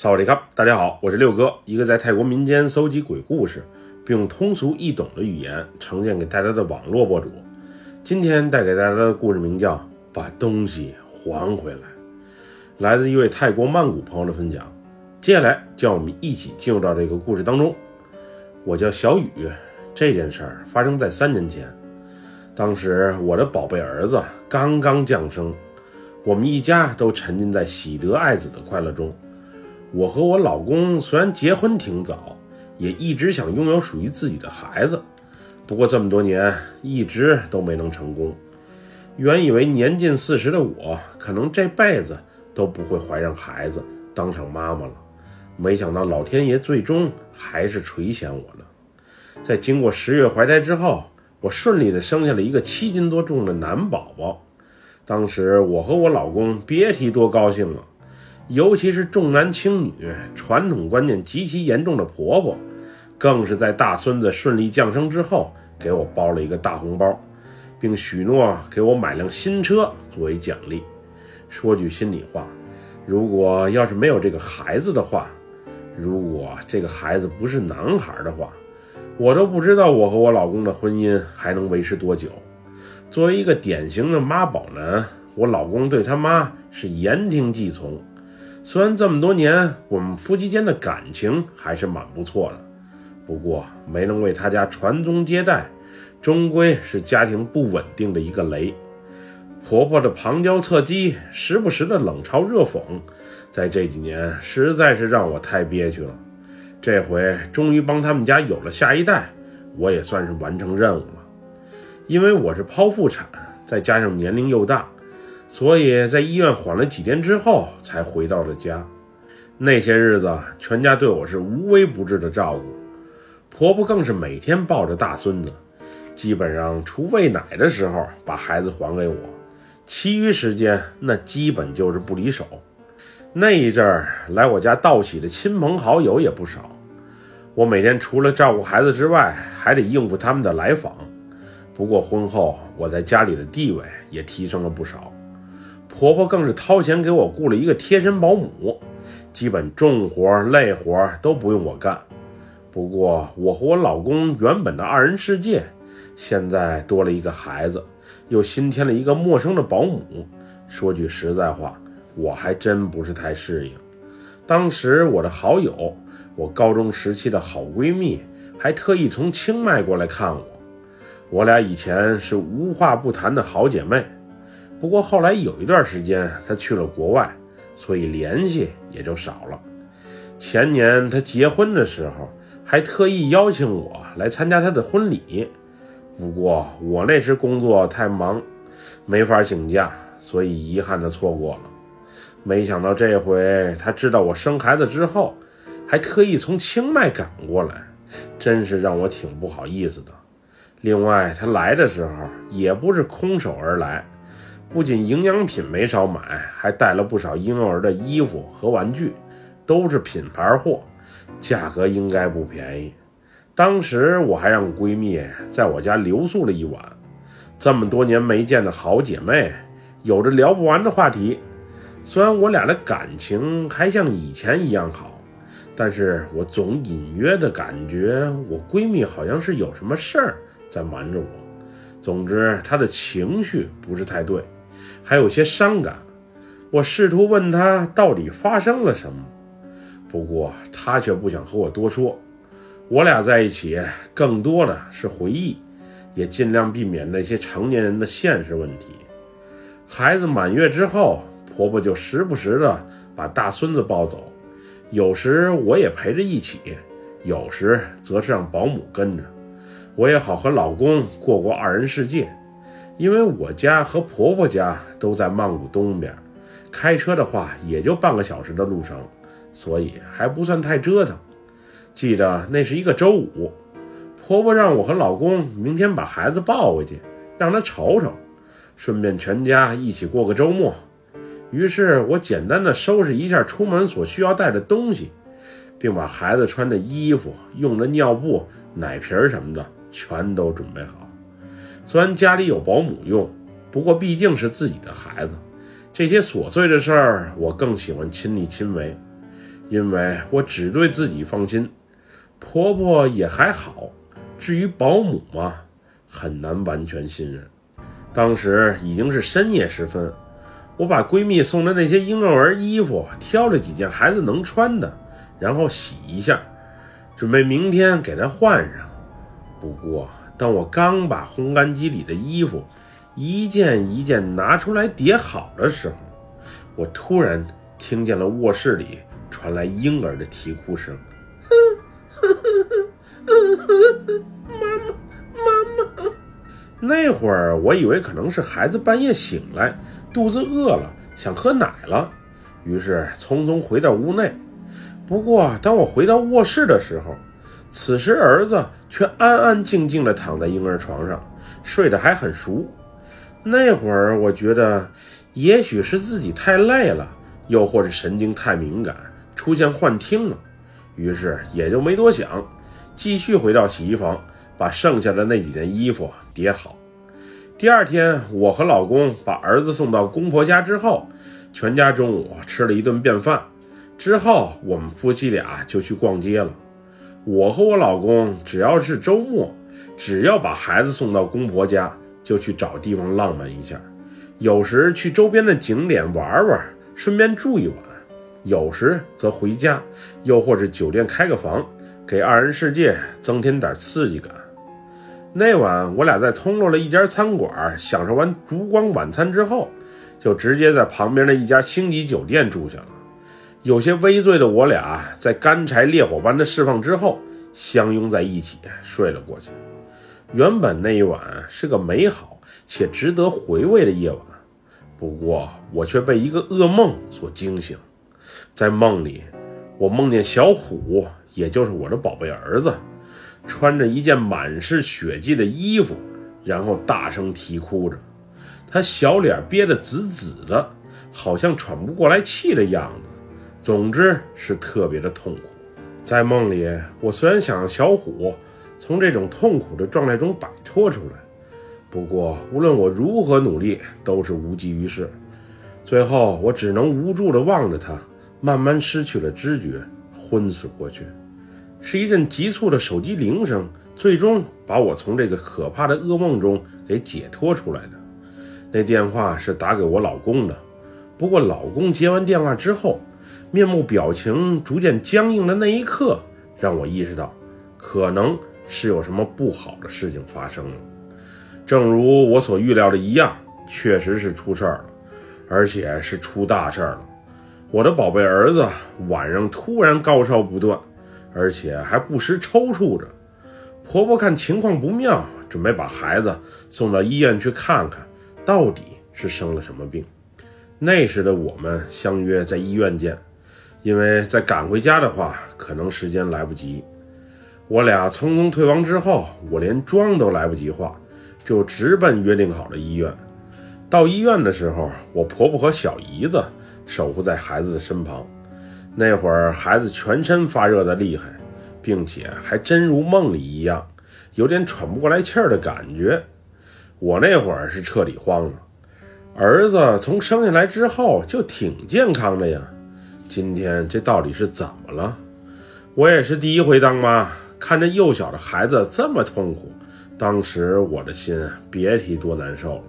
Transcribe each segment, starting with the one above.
萨瓦迪卡，大家好，我是六哥，一个在泰国民间搜集鬼故事，并用通俗易懂的语言呈现给大家的网络博主。今天带给大家的故事名叫《把东西还回来》，来自一位泰国曼谷朋友的分享。接下来，叫我们一起进入到这个故事当中。我叫小雨，这件事儿发生在三年前，当时我的宝贝儿子刚刚降生，我们一家都沉浸在喜得爱子的快乐中。我和我老公虽然结婚挺早，也一直想拥有属于自己的孩子，不过这么多年一直都没能成功。原以为年近四十的我可能这辈子都不会怀上孩子，当上妈妈了，没想到老天爷最终还是垂涎我了。在经过十月怀胎之后，我顺利的生下了一个七斤多重的男宝宝。当时我和我老公别提多高兴了。尤其是重男轻女、传统观念极其严重的婆婆，更是在大孙子顺利降生之后，给我包了一个大红包，并许诺给我买辆新车作为奖励。说句心里话，如果要是没有这个孩子的话，如果这个孩子不是男孩的话，我都不知道我和我老公的婚姻还能维持多久。作为一个典型的妈宝男，我老公对他妈是言听计从。虽然这么多年我们夫妻间的感情还是蛮不错的，不过没能为他家传宗接代，终归是家庭不稳定的一个雷。婆婆的旁敲侧击，时不时的冷嘲热讽，在这几年实在是让我太憋屈了。这回终于帮他们家有了下一代，我也算是完成任务了。因为我是剖腹产，再加上年龄又大。所以在医院缓了几天之后，才回到了家。那些日子，全家对我是无微不至的照顾，婆婆更是每天抱着大孙子，基本上除喂奶的时候把孩子还给我，其余时间那基本就是不离手。那一阵儿来我家道喜的亲朋好友也不少，我每天除了照顾孩子之外，还得应付他们的来访。不过婚后，我在家里的地位也提升了不少。婆婆更是掏钱给我雇了一个贴身保姆，基本重活累活都不用我干。不过我和我老公原本的二人世界，现在多了一个孩子，又新添了一个陌生的保姆。说句实在话，我还真不是太适应。当时我的好友，我高中时期的好闺蜜，还特意从清迈过来看我。我俩以前是无话不谈的好姐妹。不过后来有一段时间，他去了国外，所以联系也就少了。前年他结婚的时候，还特意邀请我来参加他的婚礼。不过我那时工作太忙，没法请假，所以遗憾的错过了。没想到这回他知道我生孩子之后，还特意从清迈赶过来，真是让我挺不好意思的。另外，他来的时候也不是空手而来。不仅营养品没少买，还带了不少婴幼儿的衣服和玩具，都是品牌货，价格应该不便宜。当时我还让闺蜜在我家留宿了一晚，这么多年没见的好姐妹，有着聊不完的话题。虽然我俩的感情还像以前一样好，但是我总隐约的感觉我闺蜜好像是有什么事儿在瞒着我。总之，她的情绪不是太对。还有些伤感，我试图问他到底发生了什么，不过他却不想和我多说。我俩在一起更多的是回忆，也尽量避免那些成年人的现实问题。孩子满月之后，婆婆就时不时的把大孙子抱走，有时我也陪着一起，有时则是让保姆跟着，我也好和老公过过二人世界。因为我家和婆婆家都在曼谷东边，开车的话也就半个小时的路程，所以还不算太折腾。记得那是一个周五，婆婆让我和老公明天把孩子抱回去，让他瞅瞅，顺便全家一起过个周末。于是我简单的收拾一下出门所需要带的东西，并把孩子穿的衣服、用的尿布、奶瓶什么的全都准备好。虽然家里有保姆用，不过毕竟是自己的孩子，这些琐碎的事儿我更喜欢亲力亲为。因为我只对自己放心，婆婆也还好。至于保姆嘛，很难完全信任。当时已经是深夜时分，我把闺蜜送的那些婴幼儿衣服挑了几件孩子能穿的，然后洗一下，准备明天给她换上。不过，当我刚把烘干机里的衣服一件一件拿出来叠好的时候，我突然听见了卧室里传来婴儿的啼哭声。妈妈，妈妈！那会儿我以为可能是孩子半夜醒来，肚子饿了，想喝奶了，于是匆匆回到屋内。不过当我回到卧室的时候，此时儿子却安安静静地躺在婴儿床上，睡得还很熟。那会儿我觉得，也许是自己太累了，又或是神经太敏感，出现幻听了，于是也就没多想。继续回到洗衣房，把剩下的那几件衣服叠好。第二天，我和老公把儿子送到公婆家之后，全家中午吃了一顿便饭。之后，我们夫妻俩就去逛街了。我和我老公只要是周末，只要把孩子送到公婆家，就去找地方浪漫一下。有时去周边的景点玩玩，顺便住一晚；有时则回家，又或者酒店开个房。给二人世界增添点刺激感。那晚，我俩在通路的一家餐馆享受完烛光晚餐之后，就直接在旁边的一家星级酒店住下了。有些微醉的我俩，在干柴烈火般的释放之后，相拥在一起睡了过去。原本那一晚是个美好且值得回味的夜晚，不过我却被一个噩梦所惊醒。在梦里，我梦见小虎。也就是我的宝贝儿子，穿着一件满是血迹的衣服，然后大声啼哭着，他小脸憋得紫紫的，好像喘不过来气的样子。总之是特别的痛苦。在梦里，我虽然想小虎从这种痛苦的状态中摆脱出来，不过无论我如何努力，都是无济于事。最后，我只能无助地望着他，慢慢失去了知觉，昏死过去。是一阵急促的手机铃声，最终把我从这个可怕的噩梦中给解脱出来的。那电话是打给我老公的，不过老公接完电话之后，面目表情逐渐僵硬的那一刻，让我意识到，可能是有什么不好的事情发生了。正如我所预料的一样，确实是出事儿了，而且是出大事儿了。我的宝贝儿子晚上突然高烧不断。而且还不时抽搐着，婆婆看情况不妙，准备把孩子送到医院去看看，到底是生了什么病。那时的我们相约在医院见，因为再赶回家的话，可能时间来不及。我俩匆匆退房之后，我连妆都来不及化，就直奔约定好的医院。到医院的时候，我婆婆和小姨子守护在孩子的身旁。那会儿孩子全身发热的厉害，并且还真如梦里一样，有点喘不过来气儿的感觉。我那会儿是彻底慌了。儿子从生下来之后就挺健康的呀，今天这到底是怎么了？我也是第一回当妈，看着幼小的孩子这么痛苦，当时我的心别提多难受了。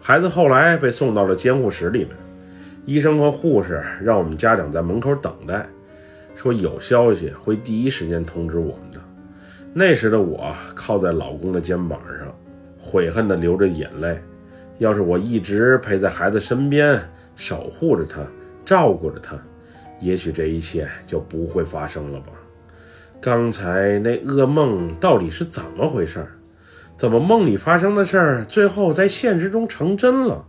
孩子后来被送到了监护室里面。医生和护士让我们家长在门口等待，说有消息会第一时间通知我们的。那时的我靠在老公的肩膀上，悔恨地流着眼泪。要是我一直陪在孩子身边，守护着他，照顾着他，也许这一切就不会发生了吧。刚才那噩梦到底是怎么回事？怎么梦里发生的事儿，最后在现实中成真了？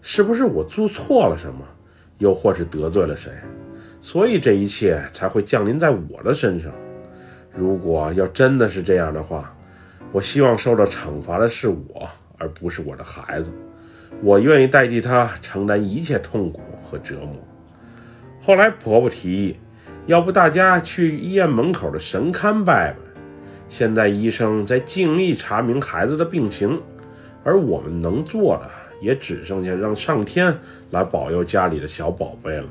是不是我做错了什么，又或是得罪了谁，所以这一切才会降临在我的身上？如果要真的是这样的话，我希望受到惩罚的是我，而不是我的孩子。我愿意代替他承担一切痛苦和折磨。后来婆婆提议，要不大家去医院门口的神龛拜拜。现在医生在尽力查明孩子的病情，而我们能做的。也只剩下让上天来保佑家里的小宝贝了。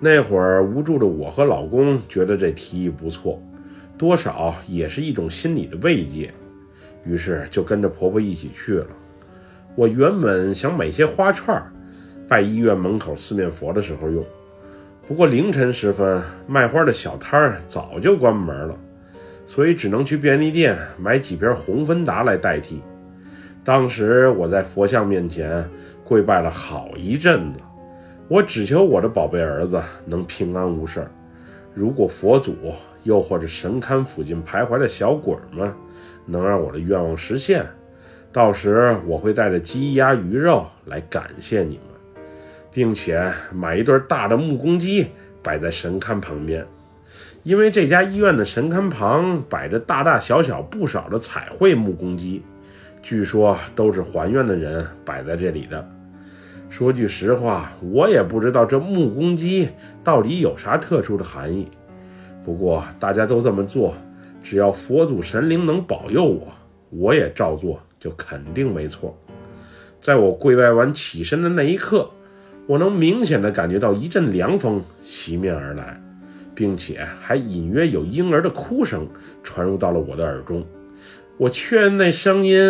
那会儿无助的我和老公觉得这提议不错，多少也是一种心理的慰藉，于是就跟着婆婆一起去了。我原本想买些花串，拜医院门口四面佛的时候用，不过凌晨时分卖花的小摊儿早就关门了，所以只能去便利店买几瓶红芬达来代替。当时我在佛像面前跪拜了好一阵子。我只求我的宝贝儿子能平安无事。如果佛祖又或者神龛附近徘徊的小鬼们能让我的愿望实现，到时我会带着鸡鸭鱼肉来感谢你们，并且买一对大的木公鸡摆在神龛旁边，因为这家医院的神龛旁摆着大大小小不少的彩绘木公鸡，据说都是还愿的人摆在这里的。说句实话，我也不知道这木公鸡到底有啥特殊的含义。不过大家都这么做，只要佛祖神灵能保佑我，我也照做，就肯定没错。在我跪拜完起身的那一刻，我能明显的感觉到一阵凉风袭面而来，并且还隐约有婴儿的哭声传入到了我的耳中。我确认那声音，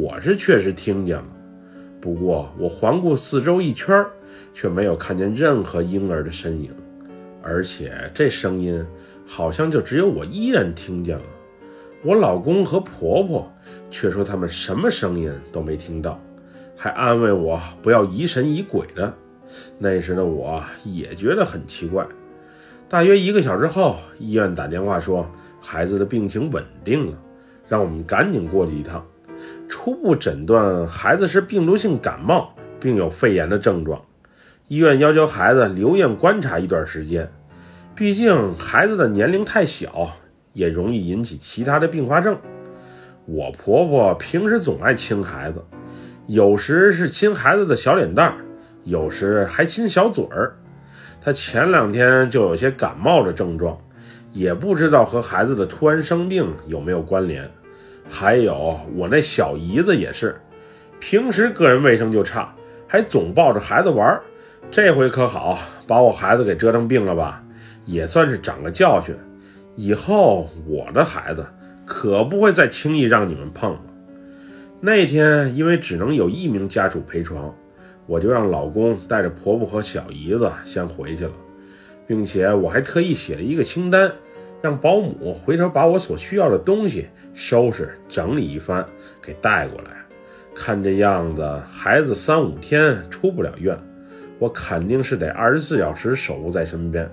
我是确实听见了。不过，我环顾四周一圈，却没有看见任何婴儿的身影，而且这声音好像就只有我一人听见了。我老公和婆婆却说他们什么声音都没听到，还安慰我不要疑神疑鬼的。那时的我也觉得很奇怪。大约一个小时后，医院打电话说孩子的病情稳定了，让我们赶紧过去一趟。初步诊断孩子是病毒性感冒，并有肺炎的症状。医院要求孩子留院观察一段时间，毕竟孩子的年龄太小，也容易引起其他的并发症。我婆婆平时总爱亲孩子，有时是亲孩子的小脸蛋儿，有时还亲小嘴儿。他前两天就有些感冒的症状，也不知道和孩子的突然生病有没有关联。还有我那小姨子也是，平时个人卫生就差，还总抱着孩子玩。这回可好，把我孩子给折腾病了吧？也算是长个教训。以后我的孩子可不会再轻易让你们碰了。那天因为只能有一名家属陪床，我就让老公带着婆婆和小姨子先回去了，并且我还特意写了一个清单。让保姆回头把我所需要的东西收拾整理一番，给带过来。看这样子，孩子三五天出不了院，我肯定是得二十四小时守护在身边。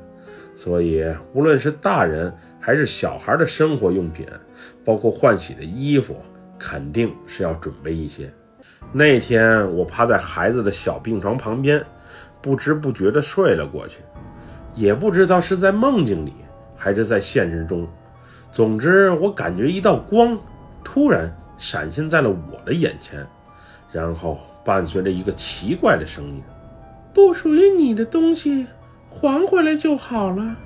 所以，无论是大人还是小孩的生活用品，包括换洗的衣服，肯定是要准备一些。那天，我趴在孩子的小病床旁边，不知不觉地睡了过去，也不知道是在梦境里。还是在现实中，总之，我感觉一道光突然闪现在了我的眼前，然后伴随着一个奇怪的声音：“不属于你的东西还回来就好了。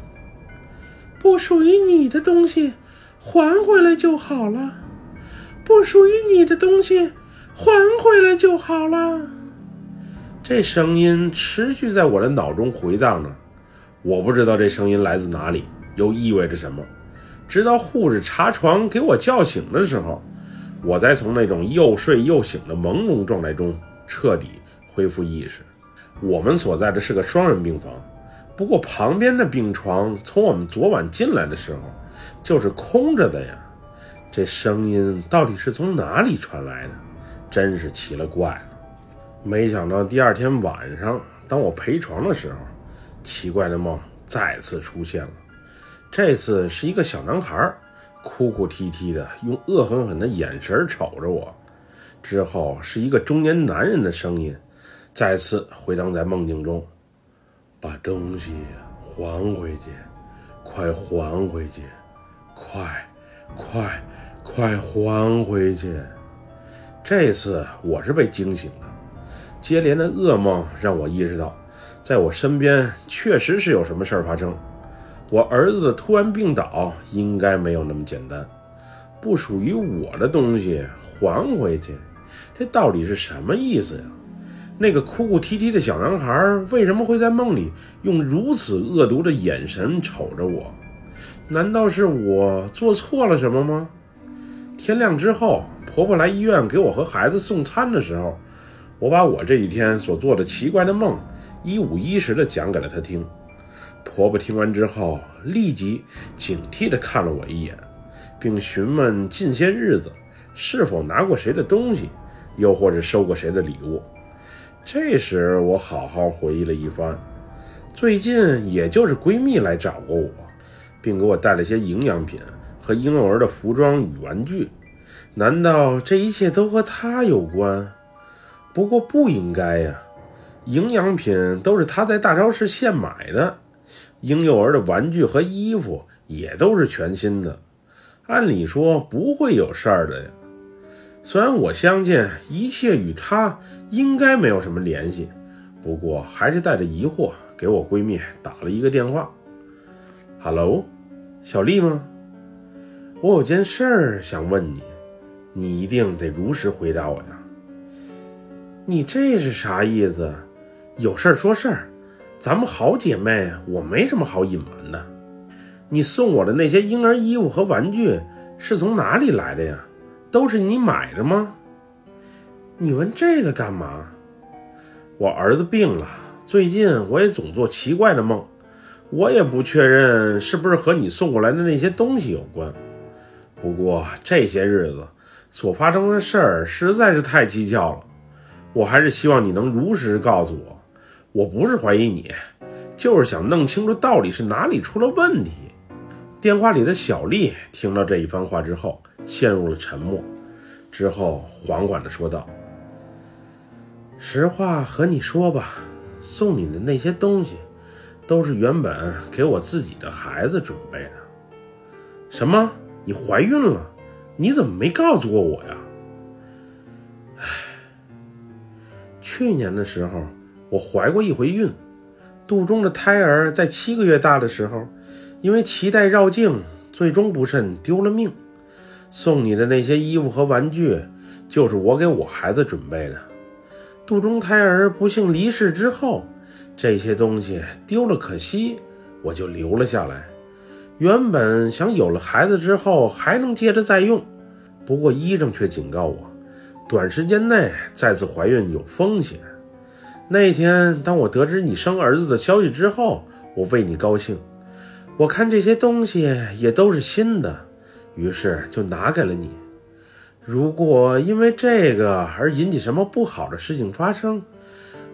不属于你的东西还回来就好了。不属于你的东西还回来就好了。”这声音持续在我的脑中回荡着，我不知道这声音来自哪里。又意味着什么？直到护士查床给我叫醒的时候，我才从那种又睡又醒的朦胧状态中彻底恢复意识。我们所在的是个双人病房，不过旁边的病床从我们昨晚进来的时候就是空着的呀。这声音到底是从哪里传来的？真是奇了怪了。没想到第二天晚上，当我陪床的时候，奇怪的梦再次出现了。这次是一个小男孩，哭哭啼啼的，用恶狠狠的眼神瞅着我。之后是一个中年男人的声音，再次回荡在梦境中：“把东西还回去，快还回去，快，快，快还回去！”这次我是被惊醒了，接连的噩梦让我意识到，在我身边确实是有什么事儿发生。我儿子的突然病倒应该没有那么简单，不属于我的东西还回去，这到底是什么意思呀？那个哭哭啼啼的小男孩为什么会在梦里用如此恶毒的眼神瞅着我？难道是我做错了什么吗？天亮之后，婆婆来医院给我和孩子送餐的时候，我把我这几天所做的奇怪的梦一五一十的讲给了她听。婆婆听完之后，立即警惕地看了我一眼，并询问近些日子是否拿过谁的东西，又或者收过谁的礼物。这时，我好好回忆了一番。最近，也就是闺蜜来找过我，并给我带了些营养品和婴幼儿的服装与玩具。难道这一切都和她有关？不过不应该呀，营养品都是她在大超市现买的，婴幼儿的玩具和衣服也都是全新的，按理说不会有事儿的呀。虽然我相信一切与她应该没有什么联系，不过还是带着疑惑给我闺蜜打了一个电话。“Hello，小丽吗？我有件事儿想问你。”你一定得如实回答我呀！你这是啥意思？有事儿说事儿，咱们好姐妹，我没什么好隐瞒的。你送我的那些婴儿衣服和玩具是从哪里来的呀？都是你买的吗？你问这个干嘛？我儿子病了，最近我也总做奇怪的梦，我也不确认是不是和你送过来的那些东西有关。不过这些日子……所发生的事儿实在是太蹊跷了，我还是希望你能如实告诉我。我不是怀疑你，就是想弄清楚到底是哪里出了问题。电话里的小丽听到这一番话之后，陷入了沉默，之后缓缓地说道：“实话和你说吧，送你的那些东西，都是原本给我自己的孩子准备的。什么？你怀孕了？”你怎么没告诉过我呀？唉，去年的时候我怀过一回孕，肚中的胎儿在七个月大的时候，因为脐带绕颈，最终不慎丢了命。送你的那些衣服和玩具，就是我给我孩子准备的。肚中胎儿不幸离世之后，这些东西丢了可惜，我就留了下来。原本想有了孩子之后还能接着再用，不过医生却警告我，短时间内再次怀孕有风险。那天当我得知你生儿子的消息之后，我为你高兴。我看这些东西也都是新的，于是就拿给了你。如果因为这个而引起什么不好的事情发生，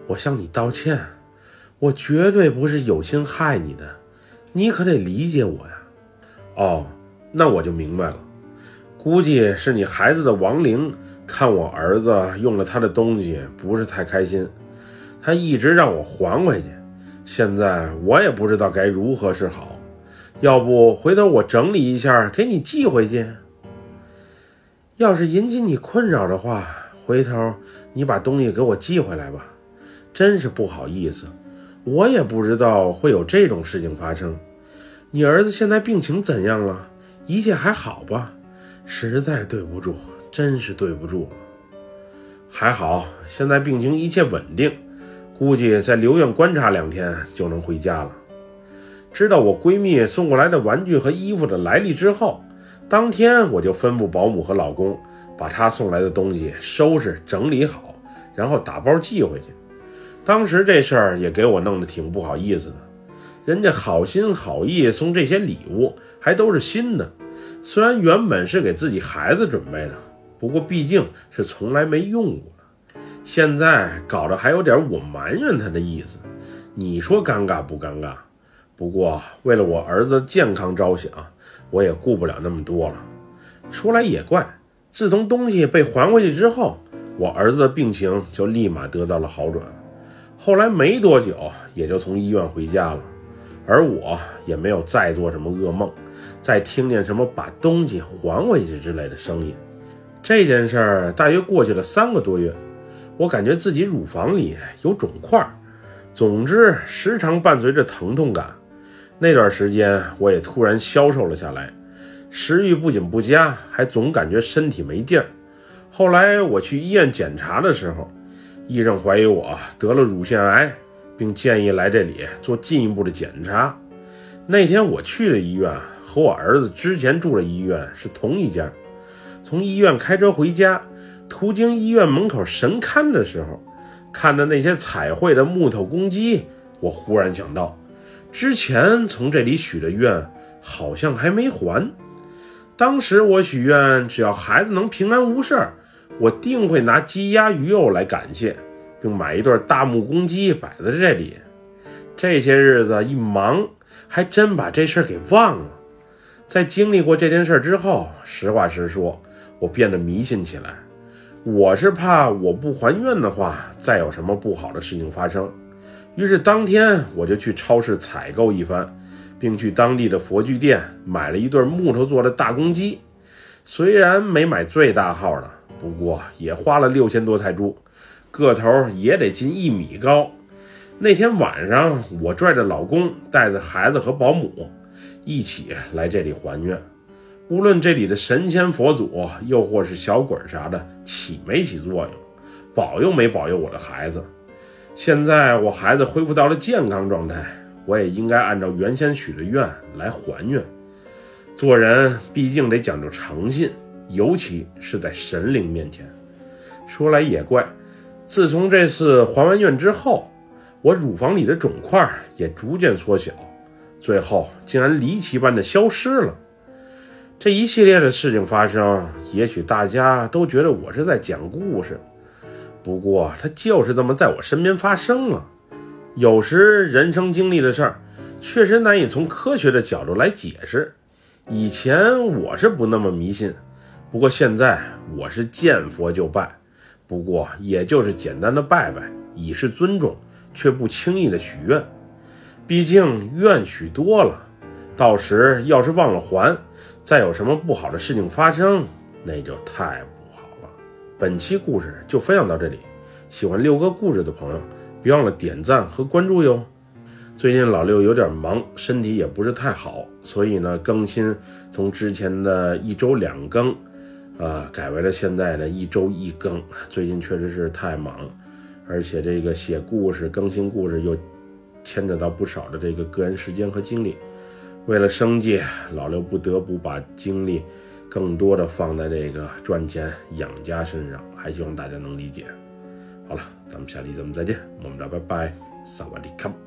我向你道歉。我绝对不是有心害你的，你可得理解我呀。哦，那我就明白了，估计是你孩子的亡灵看我儿子用了他的东西不是太开心，他一直让我还回去，现在我也不知道该如何是好，要不回头我整理一下给你寄回去。要是引起你困扰的话，回头你把东西给我寄回来吧，真是不好意思，我也不知道会有这种事情发生。你儿子现在病情怎样了？一切还好吧？实在对不住，真是对不住了。还好，现在病情一切稳定，估计再留院观察两天就能回家了。知道我闺蜜送过来的玩具和衣服的来历之后，当天我就吩咐保姆和老公把她送来的东西收拾整理好，然后打包寄回去。当时这事儿也给我弄得挺不好意思的。人家好心好意送这些礼物，还都是新的。虽然原本是给自己孩子准备的，不过毕竟是从来没用过。现在搞得还有点我埋怨他的意思，你说尴尬不尴尬？不过为了我儿子健康着想，我也顾不了那么多了。说来也怪，自从东西被还回去之后，我儿子的病情就立马得到了好转。后来没多久，也就从医院回家了。而我也没有再做什么噩梦，再听见什么把东西还回去之类的声音。这件事儿大约过去了三个多月，我感觉自己乳房里有肿块，总之时常伴随着疼痛感。那段时间我也突然消瘦了下来，食欲不仅不佳，还总感觉身体没劲儿。后来我去医院检查的时候，医生怀疑我得了乳腺癌，并建议来这里做进一步的检查。那天我去的医院和我儿子之前住的医院是同一家。从医院开车回家，途经医院门口神龛的时候，看着那些彩绘的木头公鸡，我忽然想到，之前从这里许的愿好像还没还。当时我许愿，只要孩子能平安无事儿。我定会拿鸡鸭鱼肉来感谢，并买一对大木公鸡摆在这里。这些日子一忙，还真把这事儿给忘了。在经历过这件事之后，实话实说，我变得迷信起来。我是怕我不还愿的话，再有什么不好的事情发生。于是当天我就去超市采购一番，并去当地的佛具店买了一对木头做的大公鸡。虽然没买最大号的。不过也花了六千多泰铢，个头也得近一米高。那天晚上，我拽着老公，带着孩子和保姆，一起来这里还愿。无论这里的神仙佛祖，又或是小鬼啥的，起没起作用，保佑没保佑我的孩子。现在我孩子恢复到了健康状态，我也应该按照原先许的愿来还愿。做人毕竟得讲究诚信。尤其是在神灵面前，说来也怪，自从这次还完愿之后，我乳房里的肿块也逐渐缩小，最后竟然离奇般的消失了。这一系列的事情发生，也许大家都觉得我是在讲故事，不过它就是这么在我身边发生了。有时人生经历的事儿，确实难以从科学的角度来解释。以前我是不那么迷信。不过现在我是见佛就拜，不过也就是简单的拜拜，以示尊重，却不轻易的许愿。毕竟愿许多了，到时要是忘了还，再有什么不好的事情发生，那就太不好了。本期故事就分享到这里，喜欢六哥故事的朋友，别忘了点赞和关注哟。最近老六有点忙，身体也不是太好，所以呢，更新从之前的一周两更。啊，改为了现在的一周一更。最近确实是太忙，而且这个写故事、更新故事又牵扯到不少的这个个人时间和精力。为了生计，老刘不得不把精力更多的放在这个赚钱养家身上，还希望大家能理解。好了，咱们下期咱们再见，我们这拜拜，萨瓦迪卡。